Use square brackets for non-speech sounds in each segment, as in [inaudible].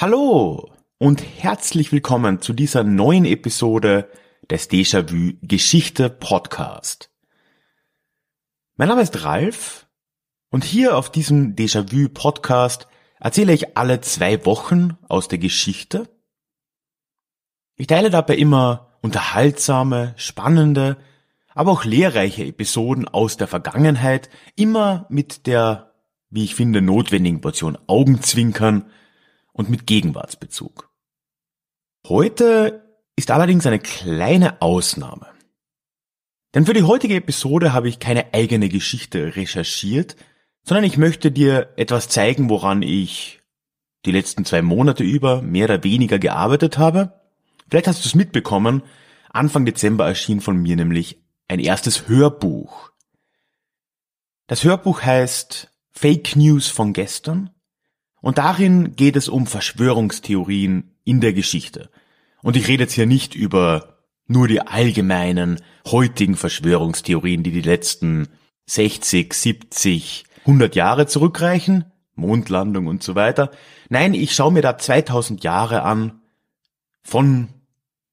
Hallo und herzlich willkommen zu dieser neuen Episode des Déjà-vu Geschichte Podcast. Mein Name ist Ralf und hier auf diesem Déjà-vu Podcast erzähle ich alle zwei Wochen aus der Geschichte. Ich teile dabei immer unterhaltsame, spannende, aber auch lehrreiche Episoden aus der Vergangenheit, immer mit der, wie ich finde, notwendigen Portion Augenzwinkern und mit Gegenwartsbezug. Heute ist allerdings eine kleine Ausnahme. Denn für die heutige Episode habe ich keine eigene Geschichte recherchiert, sondern ich möchte dir etwas zeigen, woran ich die letzten zwei Monate über mehr oder weniger gearbeitet habe. Vielleicht hast du es mitbekommen, Anfang Dezember erschien von mir nämlich ein erstes Hörbuch. Das Hörbuch heißt Fake News von gestern und darin geht es um Verschwörungstheorien in der Geschichte. Und ich rede jetzt hier nicht über nur die allgemeinen heutigen Verschwörungstheorien, die die letzten 60, 70, 100 Jahre zurückreichen, Mondlandung und so weiter. Nein, ich schaue mir da 2000 Jahre an, von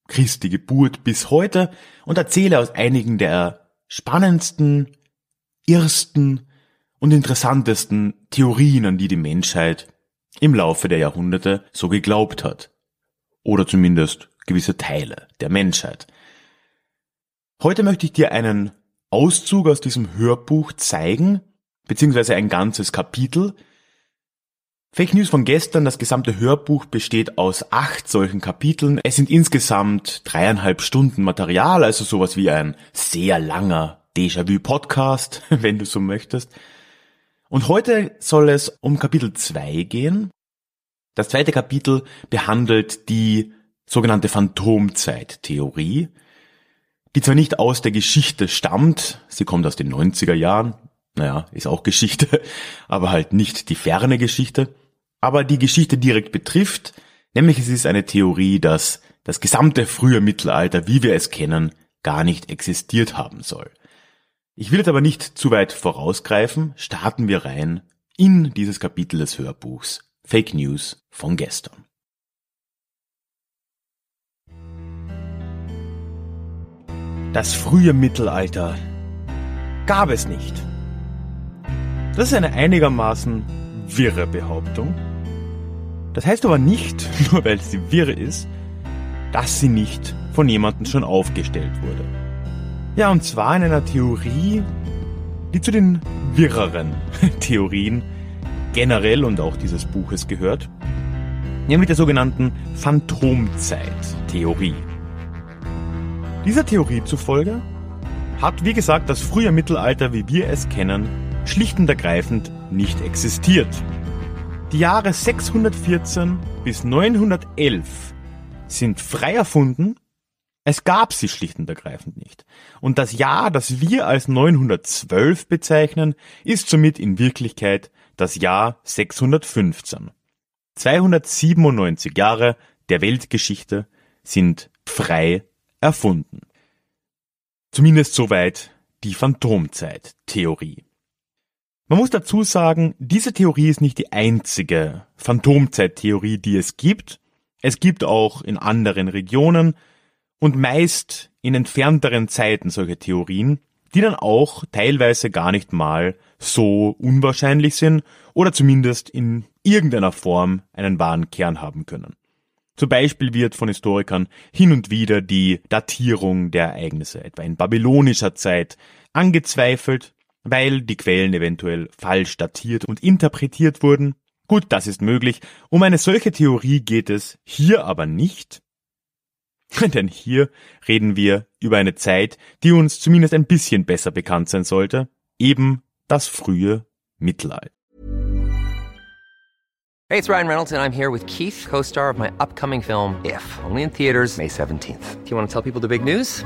Christi Geburt bis heute und erzähle aus einigen der spannendsten, ersten und interessantesten Theorien, an die die Menschheit im Laufe der Jahrhunderte so geglaubt hat. Oder zumindest gewisse Teile der Menschheit. Heute möchte ich dir einen Auszug aus diesem Hörbuch zeigen, beziehungsweise ein ganzes Kapitel. Fake News von gestern, das gesamte Hörbuch besteht aus acht solchen Kapiteln. Es sind insgesamt dreieinhalb Stunden Material, also sowas wie ein sehr langer Déjà-vu-Podcast, [laughs] wenn du so möchtest. Und heute soll es um Kapitel 2 gehen. Das zweite Kapitel behandelt die sogenannte Phantomzeittheorie, die zwar nicht aus der Geschichte stammt, sie kommt aus den 90er Jahren, naja, ist auch Geschichte, [laughs] aber halt nicht die ferne Geschichte, aber die Geschichte direkt betrifft, nämlich es ist eine Theorie, dass das gesamte frühe Mittelalter, wie wir es kennen, gar nicht existiert haben soll. Ich will jetzt aber nicht zu weit vorausgreifen, starten wir rein in dieses Kapitel des Hörbuchs Fake News von gestern. Das frühe Mittelalter gab es nicht. Das ist eine einigermaßen wirre Behauptung. Das heißt aber nicht, [laughs] nur weil sie wirre ist, dass sie nicht von jemandem schon aufgestellt wurde. Ja, und zwar in einer Theorie, die zu den wirreren [laughs] Theorien generell und auch dieses Buches gehört, nämlich der sogenannten Phantomzeit-Theorie. Dieser Theorie zufolge hat, wie gesagt, das frühe Mittelalter, wie wir es kennen, schlicht und ergreifend nicht existiert. Die Jahre 614 bis 911 sind frei erfunden es gab sie schlicht und ergreifend nicht. Und das Jahr, das wir als 912 bezeichnen, ist somit in Wirklichkeit das Jahr 615. 297 Jahre der Weltgeschichte sind frei erfunden. Zumindest soweit die Phantomzeit-Theorie. Man muss dazu sagen, diese Theorie ist nicht die einzige Phantomzeit-Theorie, die es gibt. Es gibt auch in anderen Regionen und meist in entfernteren Zeiten solche Theorien, die dann auch teilweise gar nicht mal so unwahrscheinlich sind oder zumindest in irgendeiner Form einen wahren Kern haben können. Zum Beispiel wird von Historikern hin und wieder die Datierung der Ereignisse, etwa in babylonischer Zeit, angezweifelt, weil die Quellen eventuell falsch datiert und interpretiert wurden. Gut, das ist möglich. Um eine solche Theorie geht es hier aber nicht, [laughs] Denn hier reden wir über eine Zeit, die uns zumindest ein bisschen besser bekannt sein sollte, eben das frühe Mittelalter. Hey, it's Ryan Reynolds, and I'm here with Keith, co star of my upcoming film, If, only in theaters, May 17th. Do you want to tell people the big news?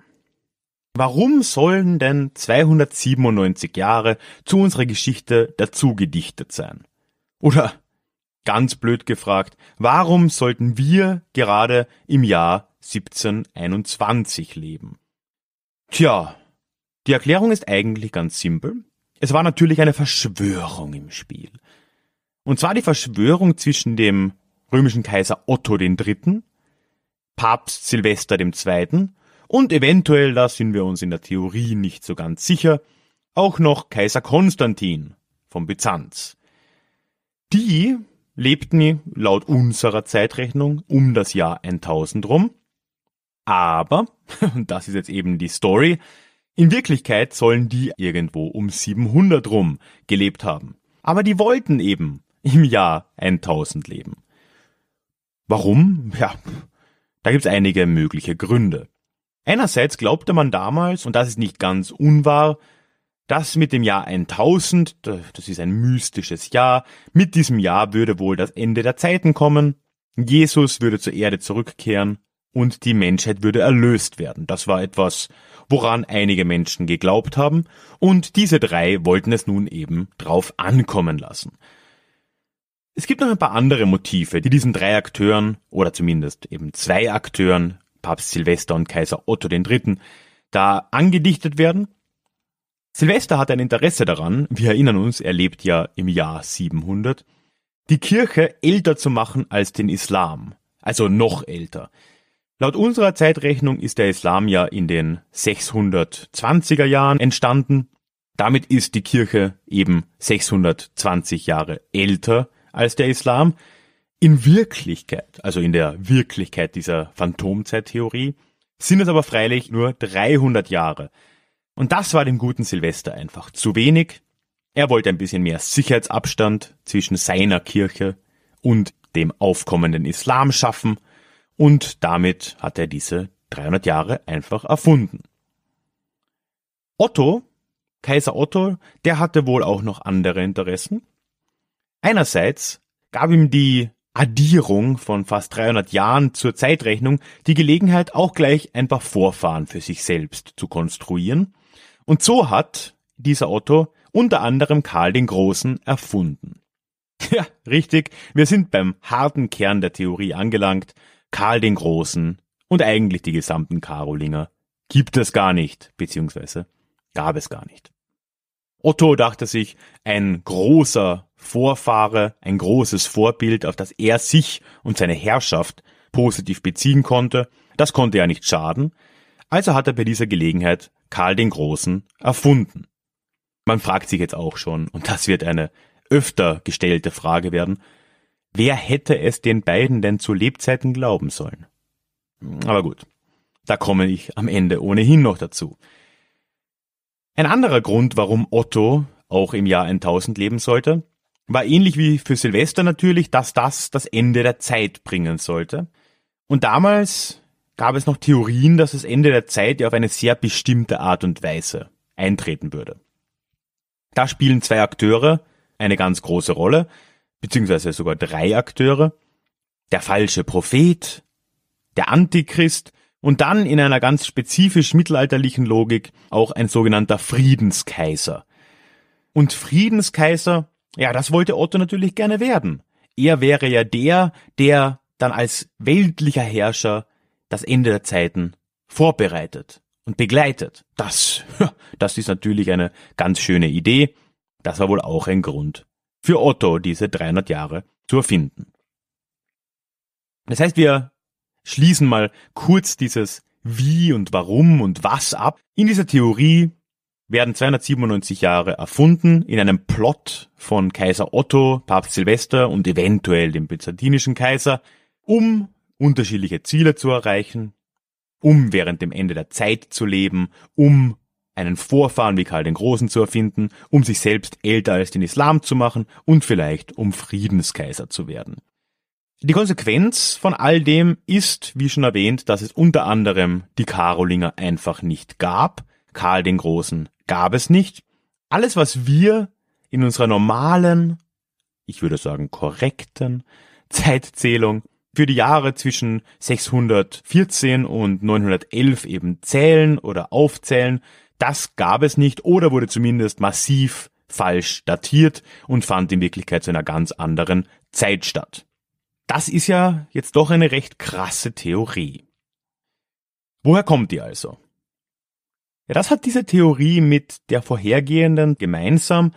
Warum sollen denn 297 Jahre zu unserer Geschichte dazu gedichtet sein? Oder ganz blöd gefragt, warum sollten wir gerade im Jahr 1721 leben? Tja, die Erklärung ist eigentlich ganz simpel. Es war natürlich eine Verschwörung im Spiel. Und zwar die Verschwörung zwischen dem römischen Kaiser Otto III., Papst Silvester II und eventuell, da sind wir uns in der Theorie nicht so ganz sicher, auch noch Kaiser Konstantin von Byzanz. Die lebten laut unserer Zeitrechnung um das Jahr 1000 rum, aber, und [laughs] das ist jetzt eben die Story, in Wirklichkeit sollen die irgendwo um 700 rum gelebt haben. Aber die wollten eben im Jahr 1000 leben. Warum? Ja, da gibt's einige mögliche Gründe. Einerseits glaubte man damals, und das ist nicht ganz unwahr, dass mit dem Jahr 1000, das ist ein mystisches Jahr, mit diesem Jahr würde wohl das Ende der Zeiten kommen, Jesus würde zur Erde zurückkehren und die Menschheit würde erlöst werden. Das war etwas, woran einige Menschen geglaubt haben, und diese drei wollten es nun eben drauf ankommen lassen. Es gibt noch ein paar andere Motive, die diesen drei Akteuren, oder zumindest eben zwei Akteuren, Papst Silvester und Kaiser Otto III. da angedichtet werden. Silvester hat ein Interesse daran, wir erinnern uns, er lebt ja im Jahr 700, die Kirche älter zu machen als den Islam, also noch älter. Laut unserer Zeitrechnung ist der Islam ja in den 620er Jahren entstanden. Damit ist die Kirche eben 620 Jahre älter als der Islam. In Wirklichkeit, also in der Wirklichkeit dieser Phantomzeittheorie, sind es aber freilich nur 300 Jahre. Und das war dem guten Silvester einfach zu wenig. Er wollte ein bisschen mehr Sicherheitsabstand zwischen seiner Kirche und dem aufkommenden Islam schaffen und damit hat er diese 300 Jahre einfach erfunden. Otto, Kaiser Otto, der hatte wohl auch noch andere Interessen. Einerseits gab ihm die Addierung von fast 300 Jahren zur Zeitrechnung die Gelegenheit, auch gleich ein paar Vorfahren für sich selbst zu konstruieren. Und so hat dieser Otto unter anderem Karl den Großen erfunden. Ja, richtig, wir sind beim harten Kern der Theorie angelangt. Karl den Großen und eigentlich die gesamten Karolinger gibt es gar nicht, beziehungsweise gab es gar nicht. Otto dachte sich, ein großer Vorfahre, ein großes Vorbild, auf das er sich und seine Herrschaft positiv beziehen konnte, das konnte ja nicht schaden, also hat er bei dieser Gelegenheit Karl den Großen erfunden. Man fragt sich jetzt auch schon, und das wird eine öfter gestellte Frage werden, wer hätte es den beiden denn zu Lebzeiten glauben sollen? Aber gut, da komme ich am Ende ohnehin noch dazu. Ein anderer Grund, warum Otto auch im Jahr 1000 leben sollte, war ähnlich wie für Silvester natürlich, dass das das Ende der Zeit bringen sollte. Und damals gab es noch Theorien, dass das Ende der Zeit ja auf eine sehr bestimmte Art und Weise eintreten würde. Da spielen zwei Akteure eine ganz große Rolle, beziehungsweise sogar drei Akteure. Der falsche Prophet, der Antichrist und dann in einer ganz spezifisch mittelalterlichen Logik auch ein sogenannter Friedenskaiser. Und Friedenskaiser, ja, das wollte Otto natürlich gerne werden. Er wäre ja der, der dann als weltlicher Herrscher das Ende der Zeiten vorbereitet und begleitet. Das, [laughs] das ist natürlich eine ganz schöne Idee. Das war wohl auch ein Grund für Otto, diese 300 Jahre zu erfinden. Das heißt, wir schließen mal kurz dieses Wie und Warum und Was ab. In dieser Theorie werden 297 Jahre erfunden in einem Plot von Kaiser Otto, Papst Silvester und eventuell dem byzantinischen Kaiser, um unterschiedliche Ziele zu erreichen, um während dem Ende der Zeit zu leben, um einen Vorfahren wie Karl den Großen zu erfinden, um sich selbst älter als den Islam zu machen und vielleicht um Friedenskaiser zu werden. Die Konsequenz von all dem ist, wie schon erwähnt, dass es unter anderem die Karolinger einfach nicht gab. Karl den Großen gab es nicht. Alles, was wir in unserer normalen, ich würde sagen korrekten Zeitzählung für die Jahre zwischen 614 und 911 eben zählen oder aufzählen, das gab es nicht oder wurde zumindest massiv falsch datiert und fand in Wirklichkeit zu einer ganz anderen Zeit statt. Das ist ja jetzt doch eine recht krasse Theorie. Woher kommt die also? Ja, das hat diese Theorie mit der vorhergehenden gemeinsam.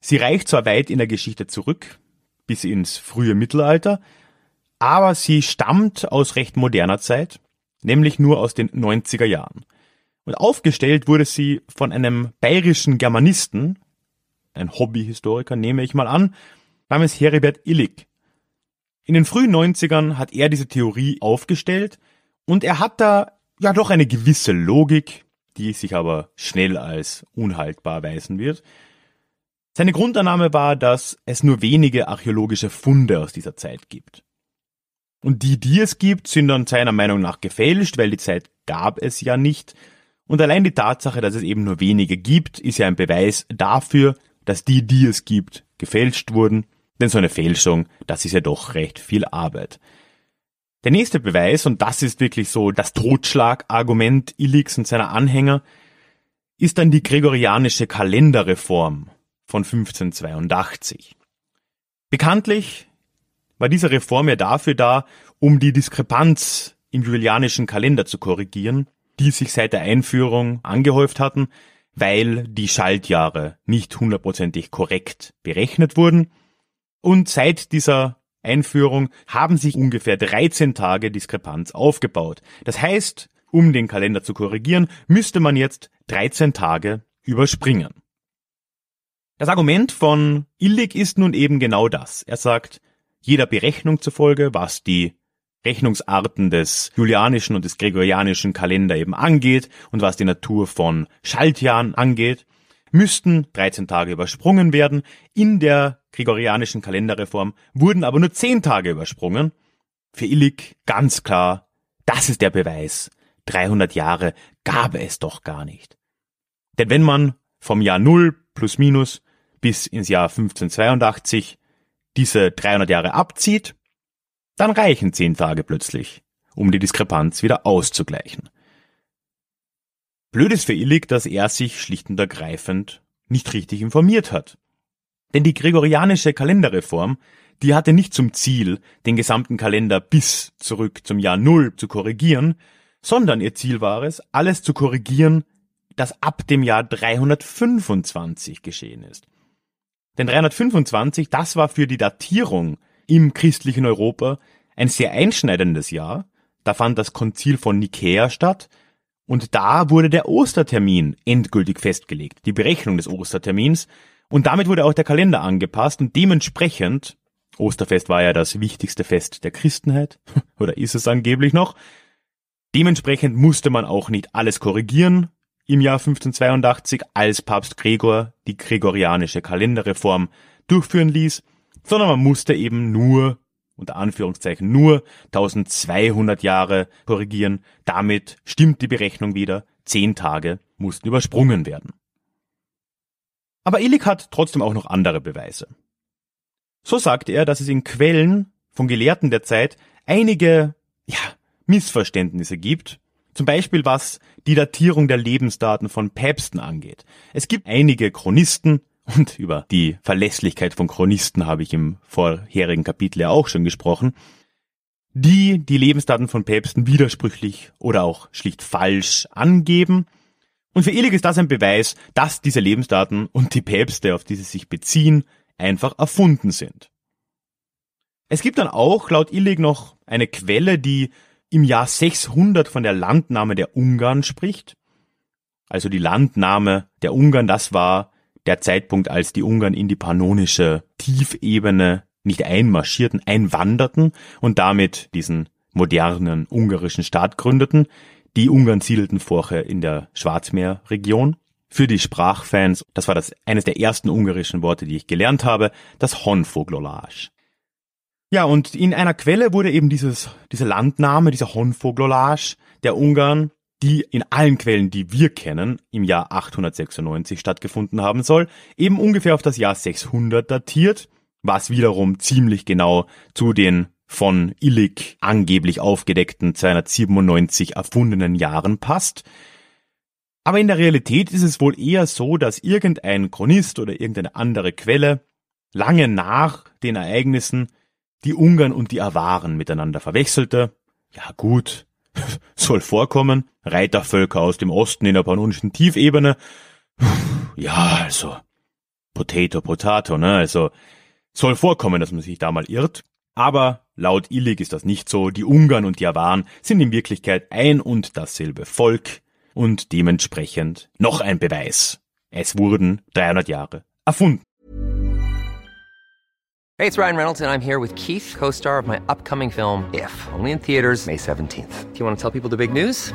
Sie reicht zwar weit in der Geschichte zurück, bis ins frühe Mittelalter, aber sie stammt aus recht moderner Zeit, nämlich nur aus den 90er Jahren. Und aufgestellt wurde sie von einem bayerischen Germanisten, ein Hobbyhistoriker nehme ich mal an, namens Heribert Illig. In den frühen 90ern hat er diese Theorie aufgestellt und er hat da ja doch eine gewisse Logik, die sich aber schnell als unhaltbar weisen wird. Seine Grundannahme war, dass es nur wenige archäologische Funde aus dieser Zeit gibt. Und die, die es gibt, sind dann seiner Meinung nach gefälscht, weil die Zeit gab es ja nicht. Und allein die Tatsache, dass es eben nur wenige gibt, ist ja ein Beweis dafür, dass die, die es gibt, gefälscht wurden denn so eine Fälschung, das ist ja doch recht viel Arbeit. Der nächste Beweis, und das ist wirklich so das Totschlagargument Illigs und seiner Anhänger, ist dann die gregorianische Kalenderreform von 1582. Bekanntlich war diese Reform ja dafür da, um die Diskrepanz im julianischen Kalender zu korrigieren, die sich seit der Einführung angehäuft hatten, weil die Schaltjahre nicht hundertprozentig korrekt berechnet wurden und seit dieser Einführung haben sich ungefähr 13 Tage Diskrepanz aufgebaut. Das heißt, um den Kalender zu korrigieren, müsste man jetzt 13 Tage überspringen. Das Argument von Illig ist nun eben genau das. Er sagt, jeder Berechnung zufolge, was die Rechnungsarten des julianischen und des gregorianischen Kalender eben angeht und was die Natur von Schaltjahren angeht, müssten 13 Tage übersprungen werden. In der gregorianischen Kalenderreform wurden aber nur 10 Tage übersprungen. Für Illig ganz klar, das ist der Beweis. 300 Jahre gab es doch gar nicht. Denn wenn man vom Jahr 0 plus minus bis ins Jahr 1582 diese 300 Jahre abzieht, dann reichen 10 Tage plötzlich, um die Diskrepanz wieder auszugleichen. Blöd ist für Illig, dass er sich schlicht und ergreifend nicht richtig informiert hat. Denn die gregorianische Kalenderreform, die hatte nicht zum Ziel, den gesamten Kalender bis zurück zum Jahr Null zu korrigieren, sondern ihr Ziel war es, alles zu korrigieren, das ab dem Jahr 325 geschehen ist. Denn 325, das war für die Datierung im christlichen Europa ein sehr einschneidendes Jahr. Da fand das Konzil von Nikäa statt, und da wurde der Ostertermin endgültig festgelegt, die Berechnung des Ostertermins. Und damit wurde auch der Kalender angepasst und dementsprechend, Osterfest war ja das wichtigste Fest der Christenheit, [laughs] oder ist es angeblich noch, dementsprechend musste man auch nicht alles korrigieren im Jahr 1582, als Papst Gregor die gregorianische Kalenderreform durchführen ließ, sondern man musste eben nur unter Anführungszeichen nur 1200 Jahre korrigieren. Damit stimmt die Berechnung wieder. Zehn Tage mussten übersprungen werden. Aber Illig hat trotzdem auch noch andere Beweise. So sagt er, dass es in Quellen von Gelehrten der Zeit einige, ja, Missverständnisse gibt, zum Beispiel was die Datierung der Lebensdaten von Päpsten angeht. Es gibt einige Chronisten, und über die Verlässlichkeit von Chronisten habe ich im vorherigen Kapitel ja auch schon gesprochen, die die Lebensdaten von Päpsten widersprüchlich oder auch schlicht falsch angeben. Und für Illig ist das ein Beweis, dass diese Lebensdaten und die Päpste, auf die sie sich beziehen, einfach erfunden sind. Es gibt dann auch laut Illig noch eine Quelle, die im Jahr 600 von der Landnahme der Ungarn spricht. also die Landnahme der Ungarn, das war der Zeitpunkt, als die Ungarn in die pannonische Tiefebene nicht einmarschierten, einwanderten und damit diesen modernen ungarischen Staat gründeten. Die Ungarn siedelten vorher in der Schwarzmeerregion. Für die Sprachfans, das war das eines der ersten ungarischen Worte, die ich gelernt habe, das Honfoglolage. Ja, und in einer Quelle wurde eben dieses, dieser Landname, dieser Honfoglolage der Ungarn, die in allen Quellen, die wir kennen, im Jahr 896 stattgefunden haben soll, eben ungefähr auf das Jahr 600 datiert, was wiederum ziemlich genau zu den von Illig angeblich aufgedeckten 297 erfundenen Jahren passt. Aber in der Realität ist es wohl eher so, dass irgendein Chronist oder irgendeine andere Quelle lange nach den Ereignissen die Ungarn und die Awaren miteinander verwechselte. Ja gut, [laughs] soll vorkommen. Reitervölker aus dem Osten in der pannonischen Tiefebene. Ja, also Potato, Potato, ne? Also soll vorkommen, dass man sich da mal irrt. Aber laut Illig ist das nicht so. Die Ungarn und die Awaren sind in Wirklichkeit ein und dasselbe Volk und dementsprechend noch ein Beweis. Es wurden 300 Jahre erfunden. Hey, it's Ryan Reynolds, and I'm here with Keith, co star of my upcoming film, If, only in theaters, May 17th. Do you want to tell people the big news?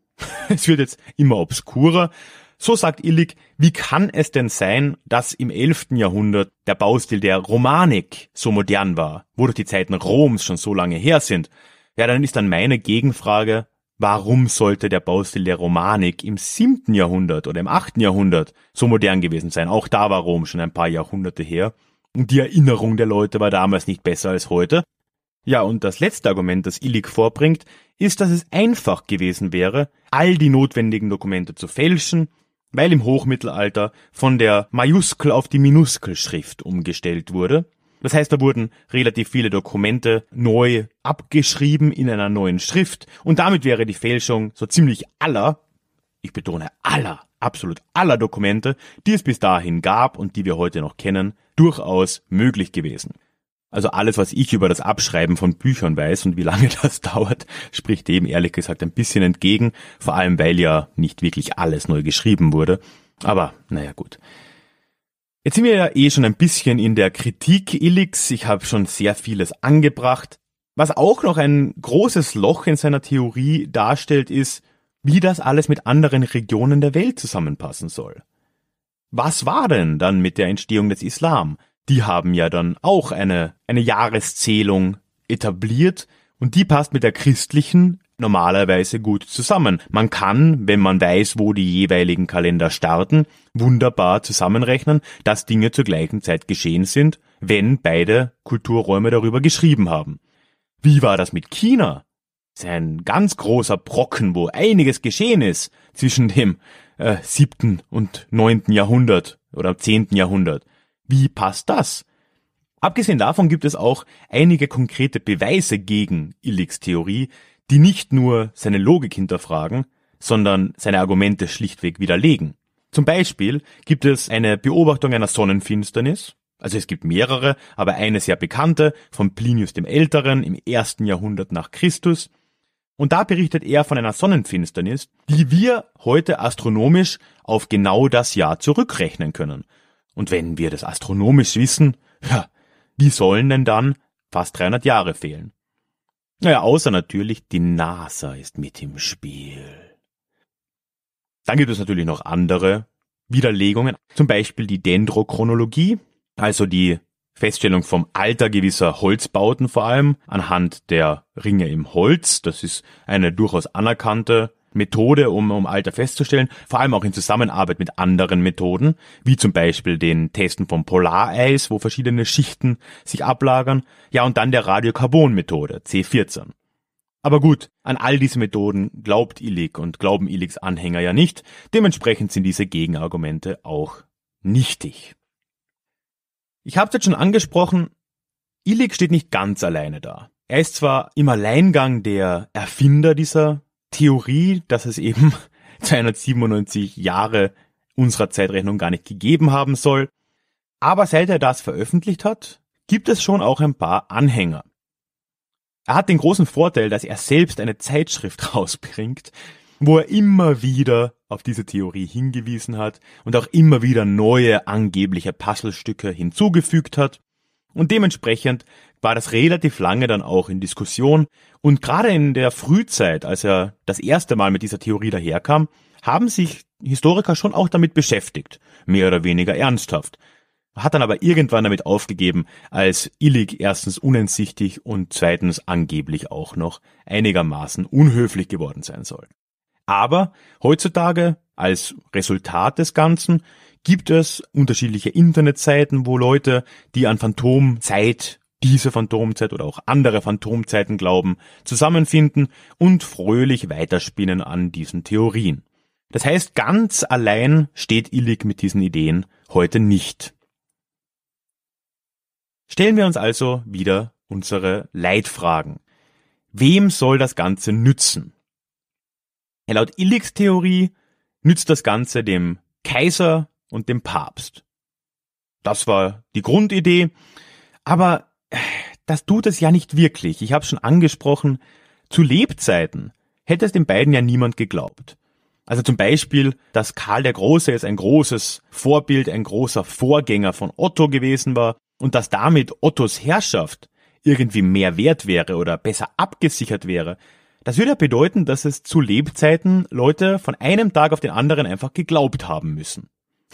[laughs] Es wird jetzt immer obskurer. So sagt Illig, wie kann es denn sein, dass im 11. Jahrhundert der Baustil der Romanik so modern war, wo doch die Zeiten Roms schon so lange her sind? Ja, dann ist dann meine Gegenfrage, warum sollte der Baustil der Romanik im 7. Jahrhundert oder im 8. Jahrhundert so modern gewesen sein? Auch da war Rom schon ein paar Jahrhunderte her. Und die Erinnerung der Leute war damals nicht besser als heute. Ja, und das letzte Argument, das Illig vorbringt, ist, dass es einfach gewesen wäre, all die notwendigen Dokumente zu fälschen, weil im Hochmittelalter von der Majuskel auf die Minuskelschrift umgestellt wurde. Das heißt, da wurden relativ viele Dokumente neu abgeschrieben in einer neuen Schrift und damit wäre die Fälschung so ziemlich aller, ich betone aller, absolut aller Dokumente, die es bis dahin gab und die wir heute noch kennen, durchaus möglich gewesen. Also alles, was ich über das Abschreiben von Büchern weiß und wie lange [laughs] das dauert, spricht dem ehrlich gesagt ein bisschen entgegen, vor allem weil ja nicht wirklich alles neu geschrieben wurde. Aber naja gut. Jetzt sind wir ja eh schon ein bisschen in der Kritik Illix. Ich habe schon sehr vieles angebracht. Was auch noch ein großes Loch in seiner Theorie darstellt, ist, wie das alles mit anderen Regionen der Welt zusammenpassen soll. Was war denn dann mit der Entstehung des Islam? Die haben ja dann auch eine, eine Jahreszählung etabliert und die passt mit der christlichen normalerweise gut zusammen. Man kann, wenn man weiß, wo die jeweiligen Kalender starten, wunderbar zusammenrechnen, dass Dinge zur gleichen Zeit geschehen sind, wenn beide Kulturräume darüber geschrieben haben. Wie war das mit China? Das ist ein ganz großer Brocken, wo einiges geschehen ist zwischen dem äh, siebten und neunten Jahrhundert oder zehnten Jahrhundert. Wie passt das? Abgesehen davon gibt es auch einige konkrete Beweise gegen Illigs Theorie, die nicht nur seine Logik hinterfragen, sondern seine Argumente schlichtweg widerlegen. Zum Beispiel gibt es eine Beobachtung einer Sonnenfinsternis, also es gibt mehrere, aber eine sehr bekannte von Plinius dem Älteren im ersten Jahrhundert nach Christus. Und da berichtet er von einer Sonnenfinsternis, die wir heute astronomisch auf genau das Jahr zurückrechnen können. Und wenn wir das astronomisch wissen, ja, wie sollen denn dann fast 300 Jahre fehlen? Naja, außer natürlich, die NASA ist mit im Spiel. Dann gibt es natürlich noch andere Widerlegungen, zum Beispiel die Dendrochronologie, also die Feststellung vom Alter gewisser Holzbauten vor allem anhand der Ringe im Holz. Das ist eine durchaus anerkannte Methode, um, um Alter festzustellen, vor allem auch in Zusammenarbeit mit anderen Methoden, wie zum Beispiel den Testen vom Polareis, wo verschiedene Schichten sich ablagern, ja und dann der Radiokarbon-Methode, C14. Aber gut, an all diese Methoden glaubt Illig und glauben Illigs Anhänger ja nicht, dementsprechend sind diese Gegenargumente auch nichtig. Ich habe es jetzt schon angesprochen, Illig steht nicht ganz alleine da. Er ist zwar im Alleingang der Erfinder dieser Theorie, dass es eben [laughs] 297 Jahre unserer Zeitrechnung gar nicht gegeben haben soll, aber seit er das veröffentlicht hat, gibt es schon auch ein paar Anhänger. Er hat den großen Vorteil, dass er selbst eine Zeitschrift [laughs] rausbringt, wo er immer wieder auf diese Theorie hingewiesen hat und auch immer wieder neue angebliche Puzzlestücke hinzugefügt hat. Und dementsprechend war das relativ lange dann auch in Diskussion. Und gerade in der Frühzeit, als er das erste Mal mit dieser Theorie daherkam, haben sich Historiker schon auch damit beschäftigt, mehr oder weniger ernsthaft hat dann aber irgendwann damit aufgegeben, als Illig erstens uneinsichtig und zweitens angeblich auch noch einigermaßen unhöflich geworden sein soll. Aber heutzutage, als Resultat des Ganzen, gibt es unterschiedliche Internetseiten, wo Leute, die an Phantomzeit, diese Phantomzeit oder auch andere Phantomzeiten glauben, zusammenfinden und fröhlich weiterspinnen an diesen Theorien. Das heißt, ganz allein steht Illig mit diesen Ideen heute nicht. Stellen wir uns also wieder unsere Leitfragen. Wem soll das Ganze nützen? laut Illigs Theorie nützt das Ganze dem Kaiser und dem Papst. Das war die Grundidee, aber das tut es ja nicht wirklich. Ich habe schon angesprochen, zu Lebzeiten hätte es den beiden ja niemand geglaubt. Also zum Beispiel, dass Karl der Große jetzt ein großes Vorbild, ein großer Vorgänger von Otto gewesen war und dass damit Ottos Herrschaft irgendwie mehr wert wäre oder besser abgesichert wäre, das würde ja bedeuten, dass es zu Lebzeiten Leute von einem Tag auf den anderen einfach geglaubt haben müssen.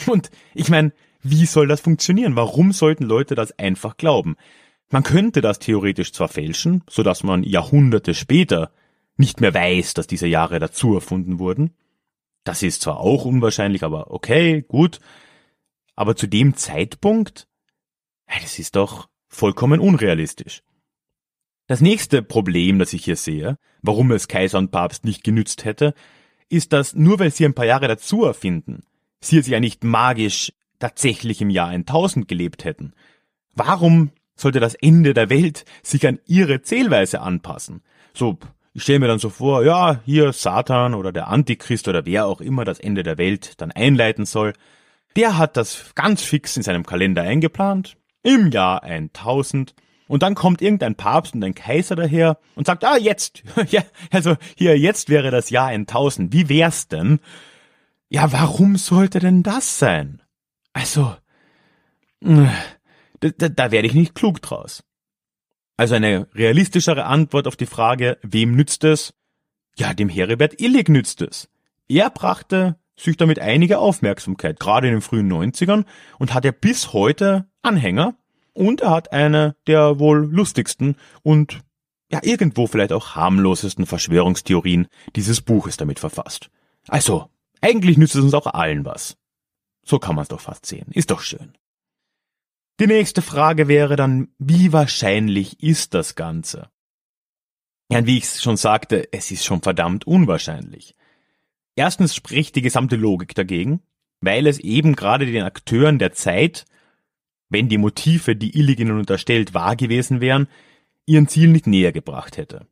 Und ich meine, wie soll das funktionieren? Warum sollten Leute das einfach glauben? Man könnte das theoretisch zwar fälschen, so dass man Jahrhunderte später nicht mehr weiß, dass diese Jahre dazu erfunden wurden. Das ist zwar auch unwahrscheinlich, aber okay, gut. Aber zu dem Zeitpunkt das ist doch vollkommen unrealistisch. Das nächste Problem, das ich hier sehe, warum es Kaiser und Papst nicht genützt hätte, ist, dass nur weil sie ein paar Jahre dazu erfinden, sie es ja nicht magisch tatsächlich im Jahr 1000 gelebt hätten. Warum sollte das Ende der Welt sich an ihre Zählweise anpassen? So, ich stelle mir dann so vor, ja, hier Satan oder der Antichrist oder wer auch immer das Ende der Welt dann einleiten soll, der hat das ganz fix in seinem Kalender eingeplant, im Jahr 1000. Und dann kommt irgendein Papst und ein Kaiser daher und sagt, ah, jetzt, [laughs] ja, also hier, jetzt wäre das Jahr 1000. Wie wär's denn? Ja, warum sollte denn das sein? Also, da, da, da werde ich nicht klug draus. Also eine realistischere Antwort auf die Frage, wem nützt es? Ja, dem Heribert Illig nützt es. Er brachte sich damit einige Aufmerksamkeit, gerade in den frühen 90ern, und hat ja bis heute Anhänger und er hat eine der wohl lustigsten und ja irgendwo vielleicht auch harmlosesten Verschwörungstheorien dieses Buches damit verfasst. Also, eigentlich nützt es uns auch allen was. So kann man es doch fast sehen. Ist doch schön. Die nächste Frage wäre dann, wie wahrscheinlich ist das Ganze? Ja, wie ich schon sagte, es ist schon verdammt unwahrscheinlich. Erstens spricht die gesamte Logik dagegen, weil es eben gerade den Akteuren der Zeit wenn die Motive, die Illig ihnen unterstellt, wahr gewesen wären, ihren Ziel nicht näher gebracht hätte.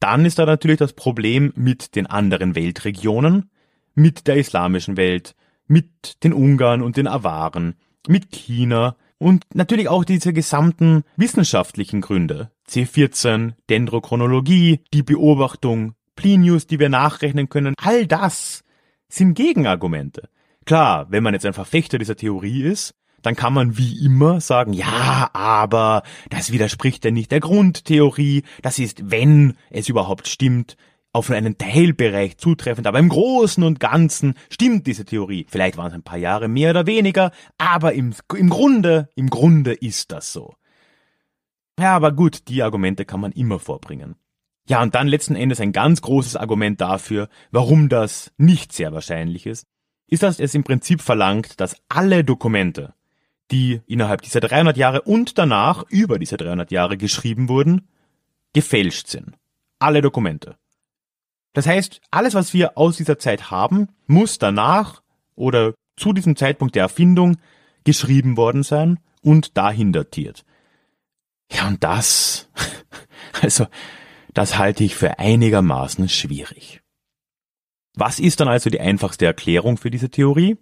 Dann ist da natürlich das Problem mit den anderen Weltregionen, mit der islamischen Welt, mit den Ungarn und den Awaren, mit China und natürlich auch diese gesamten wissenschaftlichen Gründe. C14, Dendrochronologie, die Beobachtung, Plinius, die wir nachrechnen können, all das sind Gegenargumente. Klar, wenn man jetzt ein Verfechter dieser Theorie ist, dann kann man wie immer sagen, ja, aber das widerspricht ja nicht der Grundtheorie, das ist, wenn es überhaupt stimmt, auf nur einen Teilbereich zutreffend, aber im Großen und Ganzen stimmt diese Theorie. Vielleicht waren es ein paar Jahre mehr oder weniger, aber im, im Grunde, im Grunde ist das so. Ja, aber gut, die Argumente kann man immer vorbringen. Ja, und dann letzten Endes ein ganz großes Argument dafür, warum das nicht sehr wahrscheinlich ist, ist, dass es im Prinzip verlangt, dass alle Dokumente, die innerhalb dieser 300 Jahre und danach über diese 300 Jahre geschrieben wurden, gefälscht sind. alle Dokumente. Das heißt, alles, was wir aus dieser Zeit haben, muss danach oder zu diesem Zeitpunkt der Erfindung geschrieben worden sein und dahin datiert. Ja, und das, [laughs] also, das halte ich für einigermaßen schwierig. Was ist dann also die einfachste Erklärung für diese Theorie?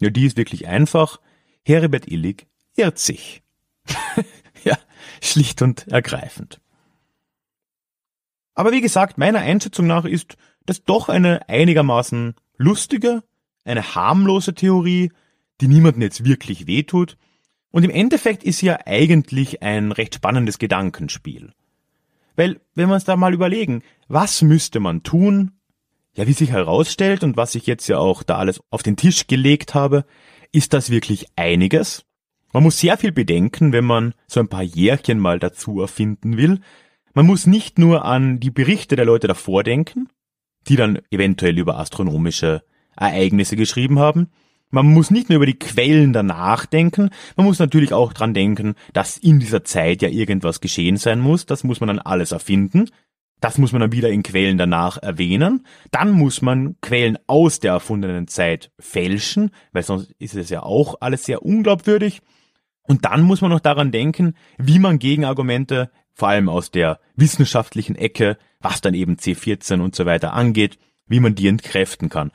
Ja, die ist wirklich einfach. Heribert Illig irrt sich. [laughs] ja, schlicht und ergreifend. Aber wie gesagt, meiner Einschätzung nach ist das doch eine einigermaßen lustige, eine harmlose Theorie, die niemandem jetzt wirklich wehtut. Und im Endeffekt ist ja eigentlich ein recht spannendes Gedankenspiel. Weil, wenn wir uns da mal überlegen, was müsste man tun? Ja, wie sich herausstellt und was ich jetzt ja auch da alles auf den Tisch gelegt habe, ist das wirklich einiges. Man muss sehr viel bedenken, wenn man so ein paar Jährchen mal dazu erfinden will. Man muss nicht nur an die Berichte der Leute davor denken, die dann eventuell über astronomische Ereignisse geschrieben haben. Man muss nicht nur über die Quellen danach denken, man muss natürlich auch dran denken, dass in dieser Zeit ja irgendwas geschehen sein muss, das muss man dann alles erfinden. Das muss man dann wieder in Quellen danach erwähnen. Dann muss man Quellen aus der erfundenen Zeit fälschen, weil sonst ist es ja auch alles sehr unglaubwürdig. Und dann muss man noch daran denken, wie man Gegenargumente, vor allem aus der wissenschaftlichen Ecke, was dann eben C14 und so weiter angeht, wie man die entkräften kann.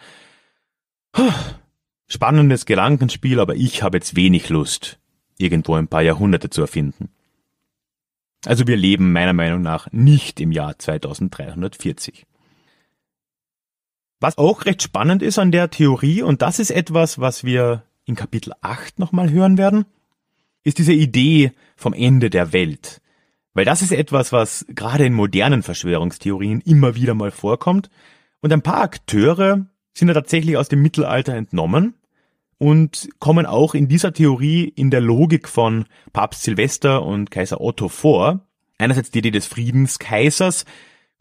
Spannendes Gedankenspiel, aber ich habe jetzt wenig Lust, irgendwo ein paar Jahrhunderte zu erfinden. Also wir leben meiner Meinung nach nicht im Jahr 2340. Was auch recht spannend ist an der Theorie, und das ist etwas, was wir in Kapitel 8 nochmal hören werden, ist diese Idee vom Ende der Welt. Weil das ist etwas, was gerade in modernen Verschwörungstheorien immer wieder mal vorkommt. Und ein paar Akteure sind ja tatsächlich aus dem Mittelalter entnommen und kommen auch in dieser Theorie in der Logik von Papst Silvester und Kaiser Otto vor. Einerseits die Idee des Friedenskaisers,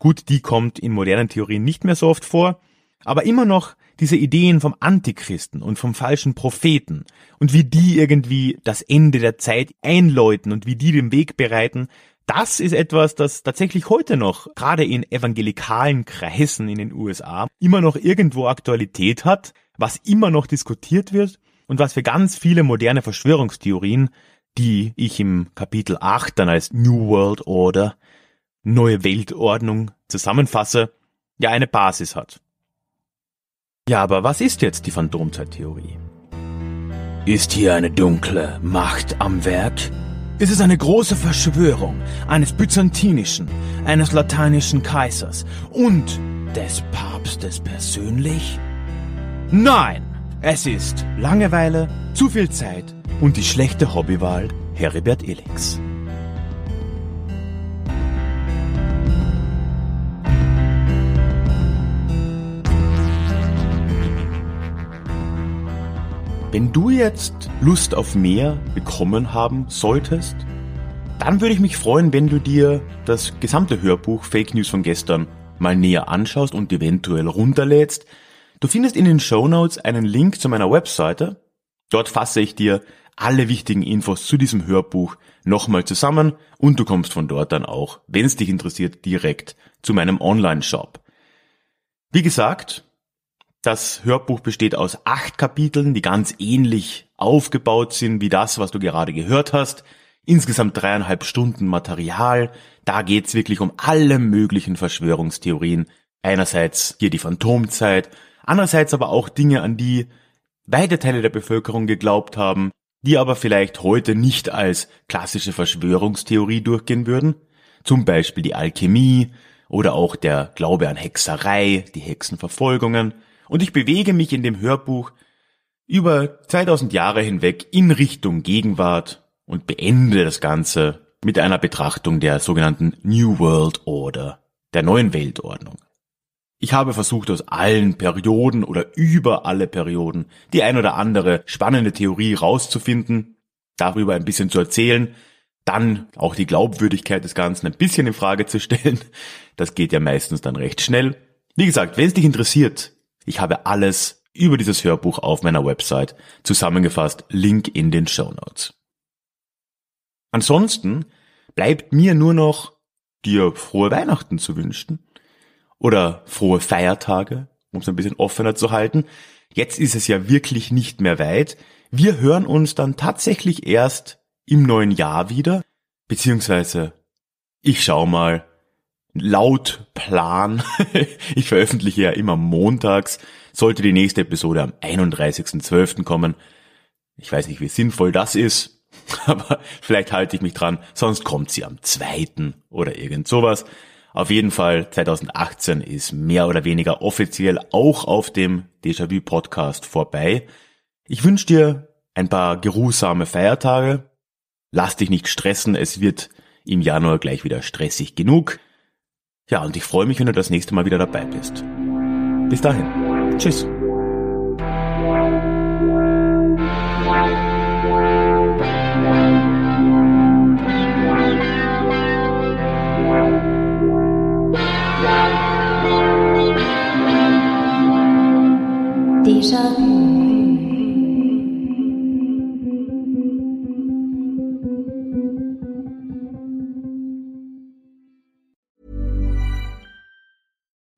gut, die kommt in modernen Theorien nicht mehr so oft vor, aber immer noch diese Ideen vom Antichristen und vom falschen Propheten und wie die irgendwie das Ende der Zeit einläuten und wie die den Weg bereiten, das ist etwas, das tatsächlich heute noch, gerade in evangelikalen Kreisen in den USA, immer noch irgendwo Aktualität hat, was immer noch diskutiert wird und was für ganz viele moderne Verschwörungstheorien, die ich im Kapitel 8 dann als New World Order, neue Weltordnung zusammenfasse, ja eine Basis hat. Ja, aber was ist jetzt die Phantomzeittheorie? Ist hier eine dunkle Macht am Werk? Ist es eine große Verschwörung eines byzantinischen, eines lateinischen Kaisers und des Papstes persönlich? Nein, es ist Langeweile, zu viel Zeit und die schlechte Hobbywahl Heribert Illings. Wenn du jetzt Lust auf mehr bekommen haben solltest, dann würde ich mich freuen, wenn du dir das gesamte Hörbuch Fake News von gestern mal näher anschaust und eventuell runterlädst. Du findest in den Show Notes einen Link zu meiner Webseite. Dort fasse ich dir alle wichtigen Infos zu diesem Hörbuch nochmal zusammen und du kommst von dort dann auch, wenn es dich interessiert, direkt zu meinem Online-Shop. Wie gesagt, das Hörbuch besteht aus acht Kapiteln, die ganz ähnlich aufgebaut sind wie das, was du gerade gehört hast. Insgesamt dreieinhalb Stunden Material. Da geht's wirklich um alle möglichen Verschwörungstheorien. Einerseits hier die Phantomzeit, andererseits aber auch Dinge, an die weite Teile der Bevölkerung geglaubt haben, die aber vielleicht heute nicht als klassische Verschwörungstheorie durchgehen würden. Zum Beispiel die Alchemie oder auch der Glaube an Hexerei, die Hexenverfolgungen und ich bewege mich in dem Hörbuch über 2000 Jahre hinweg in Richtung Gegenwart und beende das Ganze mit einer Betrachtung der sogenannten New World Order, der neuen Weltordnung. Ich habe versucht, aus allen Perioden oder über alle Perioden die ein oder andere spannende Theorie rauszufinden, darüber ein bisschen zu erzählen, dann auch die Glaubwürdigkeit des Ganzen ein bisschen in Frage zu stellen. Das geht ja meistens dann recht schnell. Wie gesagt, wenn es dich interessiert, ich habe alles über dieses Hörbuch auf meiner Website zusammengefasst, Link in den Show Notes. Ansonsten bleibt mir nur noch dir frohe Weihnachten zu wünschen oder frohe Feiertage, um es ein bisschen offener zu halten. Jetzt ist es ja wirklich nicht mehr weit. Wir hören uns dann tatsächlich erst im neuen Jahr wieder, beziehungsweise ich schau mal, laut Plan, [laughs] ich veröffentliche ja immer montags, sollte die nächste Episode am 31.12. kommen. Ich weiß nicht, wie sinnvoll das ist, [laughs] aber vielleicht halte ich mich dran, sonst kommt sie am 2. oder irgend sowas. Auf jeden Fall 2018 ist mehr oder weniger offiziell auch auf dem Déjà-vu Podcast vorbei. Ich wünsche dir ein paar geruhsame Feiertage. Lass dich nicht stressen, es wird im Januar gleich wieder stressig genug. Ja, und ich freue mich, wenn du das nächste Mal wieder dabei bist. Bis dahin. Tschüss. Déjà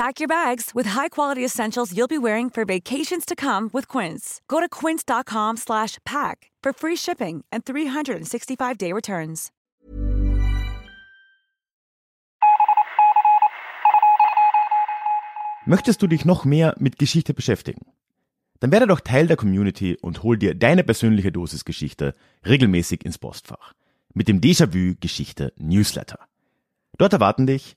Pack your bags with high-quality essentials you'll be wearing for vacations to come with Quince. Go to quince.com/pack for free shipping and 365-day returns. Möchtest du dich noch mehr mit Geschichte beschäftigen? Dann werde doch Teil der Community und hol dir deine persönliche Dosis Geschichte regelmäßig ins Postfach. Mit dem Déjà-vu Geschichte Newsletter. Dort erwarten dich